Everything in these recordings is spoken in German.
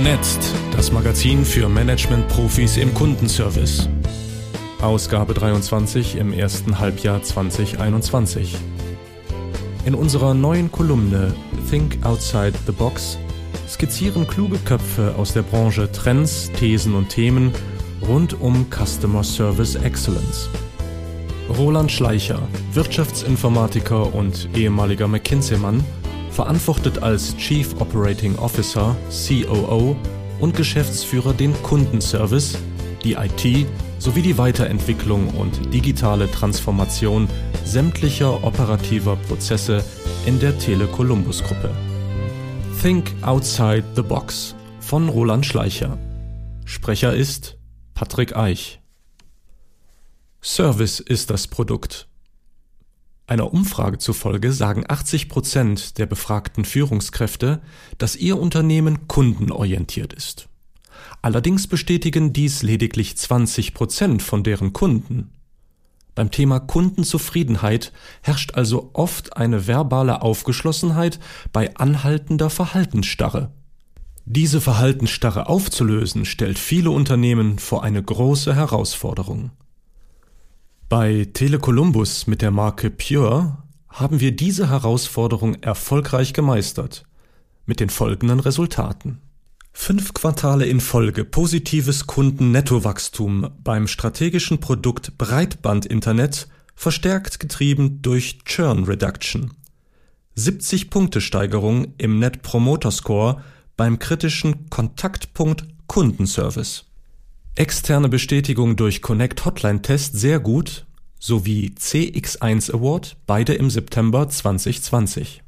Vernetzt, das Magazin für Management-Profis im Kundenservice. Ausgabe 23 im ersten Halbjahr 2021. In unserer neuen Kolumne Think Outside the Box skizzieren kluge Köpfe aus der Branche Trends, Thesen und Themen rund um Customer Service Excellence. Roland Schleicher, Wirtschaftsinformatiker und ehemaliger McKinsey-Mann, verantwortet als Chief Operating Officer, COO und Geschäftsführer den Kundenservice, die IT sowie die Weiterentwicklung und digitale Transformation sämtlicher operativer Prozesse in der Tele Columbus Gruppe. Think Outside the Box von Roland Schleicher. Sprecher ist Patrick Eich. Service ist das Produkt. Einer Umfrage zufolge sagen 80 Prozent der befragten Führungskräfte, dass ihr Unternehmen kundenorientiert ist. Allerdings bestätigen dies lediglich 20 Prozent von deren Kunden. Beim Thema Kundenzufriedenheit herrscht also oft eine verbale Aufgeschlossenheit bei anhaltender Verhaltensstarre. Diese Verhaltensstarre aufzulösen, stellt viele Unternehmen vor eine große Herausforderung. Bei Telecolumbus mit der Marke Pure haben wir diese Herausforderung erfolgreich gemeistert, mit den folgenden Resultaten. Fünf Quartale in Folge positives Kundennettowachstum beim strategischen Produkt Breitbandinternet, verstärkt getrieben durch Churn Reduction. 70 Punkte Steigerung im Net Promoter Score beim kritischen Kontaktpunkt Kundenservice. Externe Bestätigung durch Connect Hotline Test sehr gut sowie CX1 Award, beide im September 2020.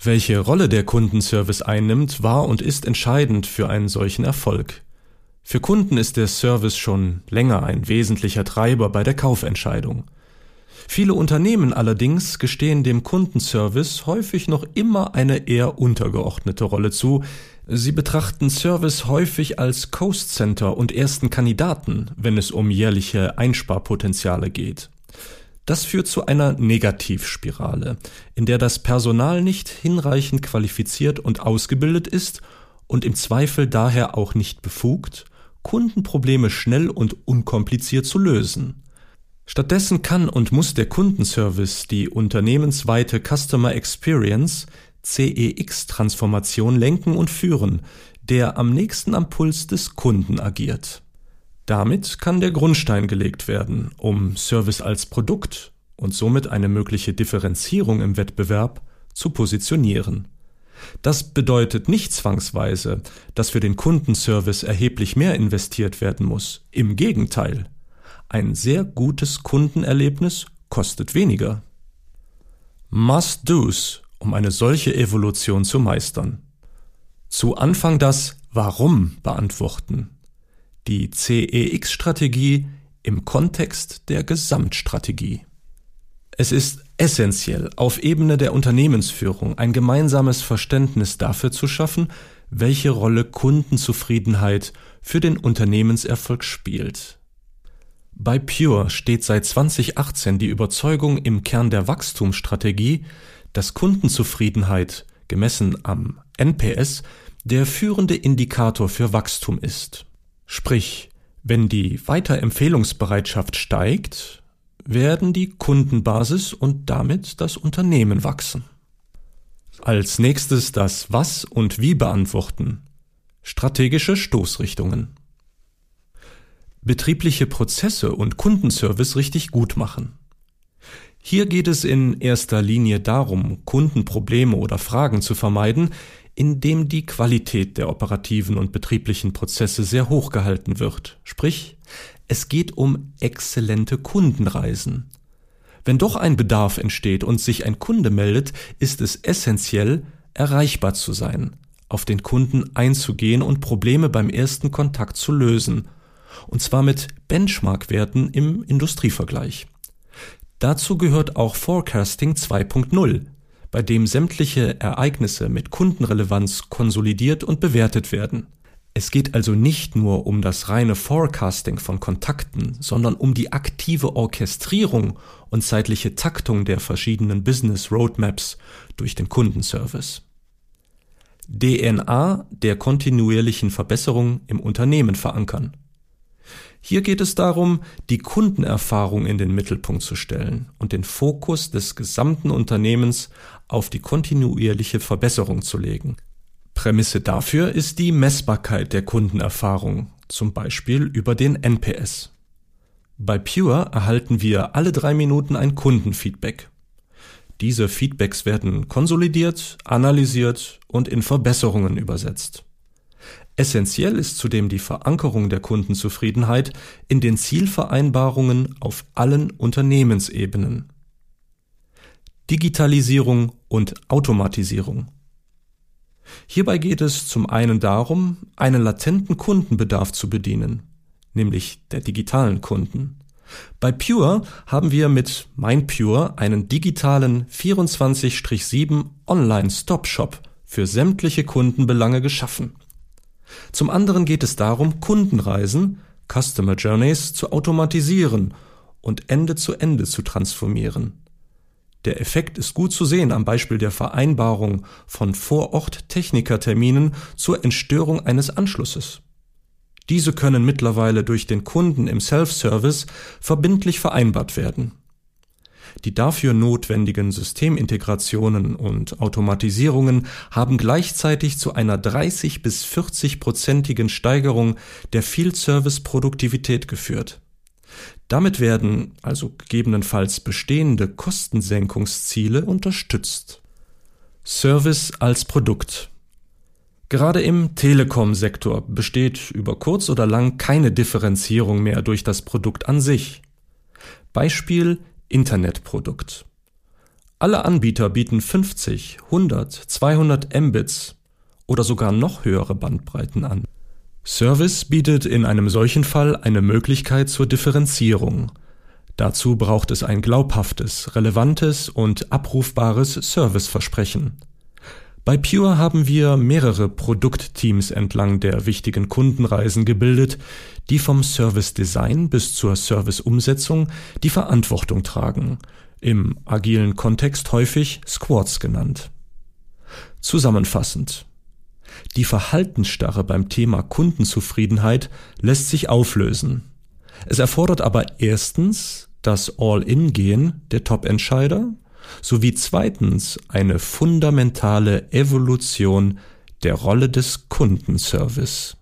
Welche Rolle der Kundenservice einnimmt, war und ist entscheidend für einen solchen Erfolg. Für Kunden ist der Service schon länger ein wesentlicher Treiber bei der Kaufentscheidung. Viele Unternehmen allerdings gestehen dem Kundenservice häufig noch immer eine eher untergeordnete Rolle zu, Sie betrachten Service häufig als Coast Center und ersten Kandidaten, wenn es um jährliche Einsparpotenziale geht. Das führt zu einer Negativspirale, in der das Personal nicht hinreichend qualifiziert und ausgebildet ist und im Zweifel daher auch nicht befugt, Kundenprobleme schnell und unkompliziert zu lösen. Stattdessen kann und muss der Kundenservice die unternehmensweite Customer Experience CEX-Transformation lenken und führen, der am nächsten am Puls des Kunden agiert. Damit kann der Grundstein gelegt werden, um Service als Produkt und somit eine mögliche Differenzierung im Wettbewerb zu positionieren. Das bedeutet nicht zwangsweise, dass für den Kundenservice erheblich mehr investiert werden muss. Im Gegenteil. Ein sehr gutes Kundenerlebnis kostet weniger. Must-Dos um eine solche Evolution zu meistern. Zu Anfang das Warum beantworten. Die CEX-Strategie im Kontext der Gesamtstrategie. Es ist essentiell, auf Ebene der Unternehmensführung ein gemeinsames Verständnis dafür zu schaffen, welche Rolle Kundenzufriedenheit für den Unternehmenserfolg spielt. Bei Pure steht seit 2018 die Überzeugung im Kern der Wachstumsstrategie, dass Kundenzufriedenheit, gemessen am NPS, der führende Indikator für Wachstum ist. Sprich, wenn die Weiterempfehlungsbereitschaft steigt, werden die Kundenbasis und damit das Unternehmen wachsen. Als nächstes das Was und Wie beantworten. Strategische Stoßrichtungen. Betriebliche Prozesse und Kundenservice richtig gut machen. Hier geht es in erster Linie darum, Kundenprobleme oder Fragen zu vermeiden, indem die Qualität der operativen und betrieblichen Prozesse sehr hoch gehalten wird. Sprich, es geht um exzellente Kundenreisen. Wenn doch ein Bedarf entsteht und sich ein Kunde meldet, ist es essentiell, erreichbar zu sein, auf den Kunden einzugehen und Probleme beim ersten Kontakt zu lösen, und zwar mit Benchmark-Werten im Industrievergleich. Dazu gehört auch Forecasting 2.0, bei dem sämtliche Ereignisse mit Kundenrelevanz konsolidiert und bewertet werden. Es geht also nicht nur um das reine Forecasting von Kontakten, sondern um die aktive Orchestrierung und zeitliche Taktung der verschiedenen Business Roadmaps durch den Kundenservice. DNA der kontinuierlichen Verbesserung im Unternehmen verankern. Hier geht es darum, die Kundenerfahrung in den Mittelpunkt zu stellen und den Fokus des gesamten Unternehmens auf die kontinuierliche Verbesserung zu legen. Prämisse dafür ist die Messbarkeit der Kundenerfahrung, zum Beispiel über den NPS. Bei Pure erhalten wir alle drei Minuten ein Kundenfeedback. Diese Feedbacks werden konsolidiert, analysiert und in Verbesserungen übersetzt. Essentiell ist zudem die Verankerung der Kundenzufriedenheit in den Zielvereinbarungen auf allen Unternehmensebenen. Digitalisierung und Automatisierung. Hierbei geht es zum einen darum, einen latenten Kundenbedarf zu bedienen, nämlich der digitalen Kunden. Bei Pure haben wir mit MindPure einen digitalen 24-7 Online-Stop-Shop für sämtliche Kundenbelange geschaffen. Zum anderen geht es darum, Kundenreisen, Customer Journeys zu automatisieren und Ende zu Ende zu transformieren. Der Effekt ist gut zu sehen am Beispiel der Vereinbarung von Vorort-Technikerterminen zur Entstörung eines Anschlusses. Diese können mittlerweile durch den Kunden im Self-Service verbindlich vereinbart werden. Die dafür notwendigen Systemintegrationen und Automatisierungen haben gleichzeitig zu einer 30 bis 40 prozentigen Steigerung der Field Service Produktivität geführt. Damit werden also gegebenenfalls bestehende Kostensenkungsziele unterstützt. Service als Produkt Gerade im Telekom-Sektor besteht über kurz oder lang keine Differenzierung mehr durch das Produkt an sich. Beispiel Internetprodukt. Alle Anbieter bieten 50, 100, 200 Mbits oder sogar noch höhere Bandbreiten an. Service bietet in einem solchen Fall eine Möglichkeit zur Differenzierung. Dazu braucht es ein glaubhaftes, relevantes und abrufbares Serviceversprechen. Bei Pure haben wir mehrere Produktteams entlang der wichtigen Kundenreisen gebildet, die vom Service Design bis zur Service Umsetzung die Verantwortung tragen, im agilen Kontext häufig Squads genannt. Zusammenfassend. Die Verhaltensstarre beim Thema Kundenzufriedenheit lässt sich auflösen. Es erfordert aber erstens das All-In-Gehen der Top-Entscheider sowie zweitens eine fundamentale Evolution der Rolle des Kundenservice.